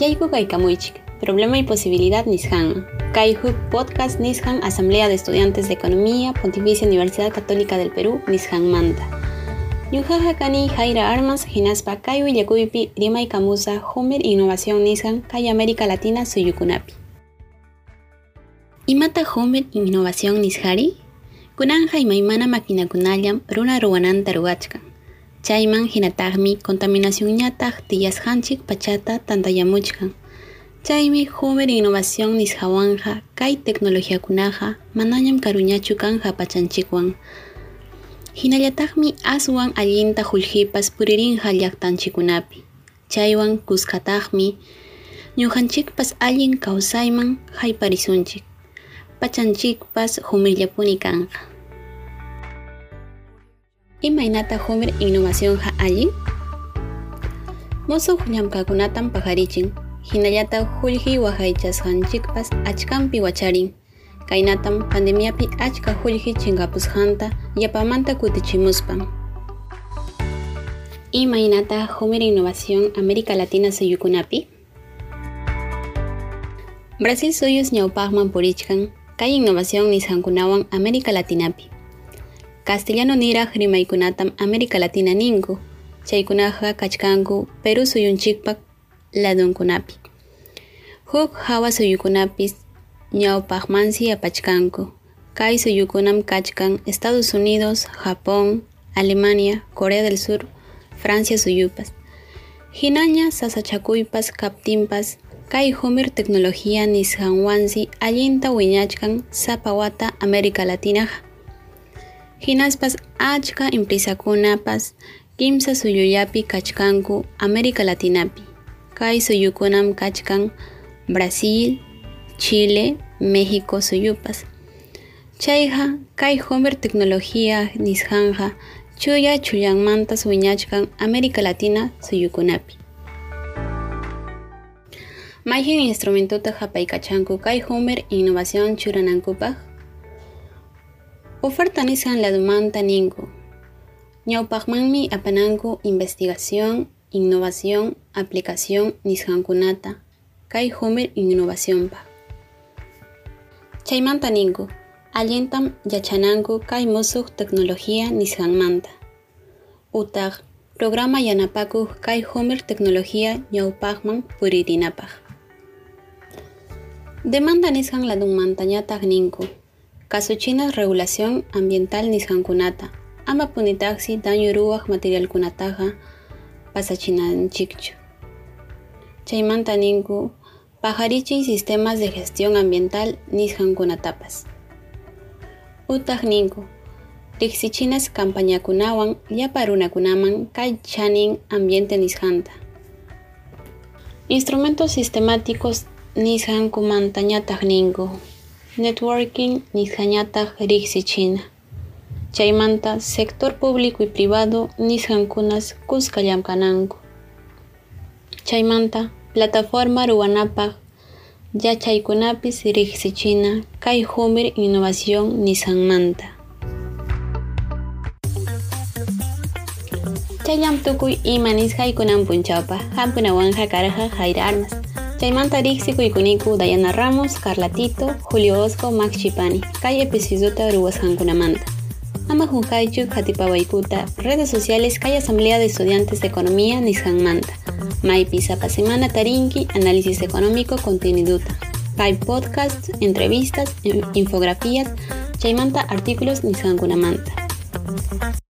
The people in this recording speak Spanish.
Yaiku Kamuichik, Problema y Posibilidad Nishan. Kaihuk Podcast Nishan, Asamblea de Estudiantes de Economía, Pontificia Universidad Católica del Perú, Nishan Manta. Yuhaja Kani Jaira Armas, Ginaspa Kayu Yakuipi, Rima y Kamusa, Homer Innovación Nishan, Kay América Latina, Suyukunapi. Imata Homer Innovación Nishari? Kunanja y Maimana Makinakunayam, Runa Ruananta Rugachkan. Chayman contaminación ñataq tiyasqanchik pachata tantayamuchkan. Chaymi Homer innovación nisqawanja kay tecnologiakunaqa manañam karuñachu kanja pachanchikwan. Hinallataqmi aswan allinta qullqipas puririnqa llaqtanchikunapi. Chaywan kuskataqmi ñuqanchikpas allin kawsayman hayparisunchik. Pachanchikpas humillapuni kanja. Imaynata Homer innovación ha alli? Musuq llamk'akunatan pajarichin, hinallata qullqi waqaychasqanchikpas achkampi wacharin. Kaynatam pandemiapi achka qullqi chinkapusqanta yapamanta kutichimuspan. Imaynata Homer innovación América Latina suyukunapi? Brasil suyus ñawpaqman purichkan, kay innovación nisqankunawan América Latinapi. Castellano niraq rimaykunatam América Latina ninku, chaykunaqa kachkanku Perú suyunchikpak ladunkunapi. Huk hawa suyukunapis ñawpaqmansi apachkanku. Kay suyukunam kachkan Estados Unidos, Japón, Alemania, Corea del Sur, Francia suyupas. Hinaña sasachakuypas kaptimpas kay humir tecnología nisqanwansi allinta wiñachkan sapawata América Latinaqa. Hinaspas achka empresakunapas kimsa suyuyapi kachkanku América Latinapi. Kay suyukunam kachkan Brasil, Chile, México suyupas. Chayqa kay Homer tecnología nishanja chuya chuyanmantas wiñachkan América Latina suyukunapi. Mayhin instrumentuta hapaykachanku kay Homer innovación churanankupaq Oferta nisqan ladumanta ninku. Ñawpaqmanmi apananku investigación, innovación, aplicación nisqankunata. Kay Homer innovaciónpa. Chaymanta ninku. Allintam yachananku kay musuq tecnología nisqanmanta. Utaq programa yanapakuq kay Homer tecnología ñawpaqman puririnapaq. Demanda nisqan ladunmantañataq ninku. Casuchina regulación ambiental nisqankunata ama punitaqsi daño ruwaq materialkunataqa pasachinanchikchu. Chaymanta ninku pajarichin sistemas de gestión ambiental nisqankunatapas. Utaq ninku riqsichinas campañakunawan llapa runakunaman kay chanin ambiente nisqanta. Instrumentos sistemáticos nisqankumantañataq ninku networking nisqañataq riqsichina. Chaymanta sector público y privado nisqankunas kuska llamkananku. Chaymanta plataforma ruwanapaq yachaykunapis riqsichina kay Homer innovación nisqanmanta. Chayllam tukuy ima nisqaykunan punchawpaq hampunawanja karqa Armas. Chaymanta riqsikuykuniku Dayana Ramos, Carla Tito, Julio Osco, Max Chipani. Kay episodiota ruwasqankunamanta. Ama hunkaychu qhatipawayk'uta redes sociales kay Asamblea de Estudiantes de Economía nisqanmanta. Maypi sapa semana tarinki análisis económico conteniduta. Kay podcast, entrevistas, infografías, chaymanta artículos nisqankunamanta.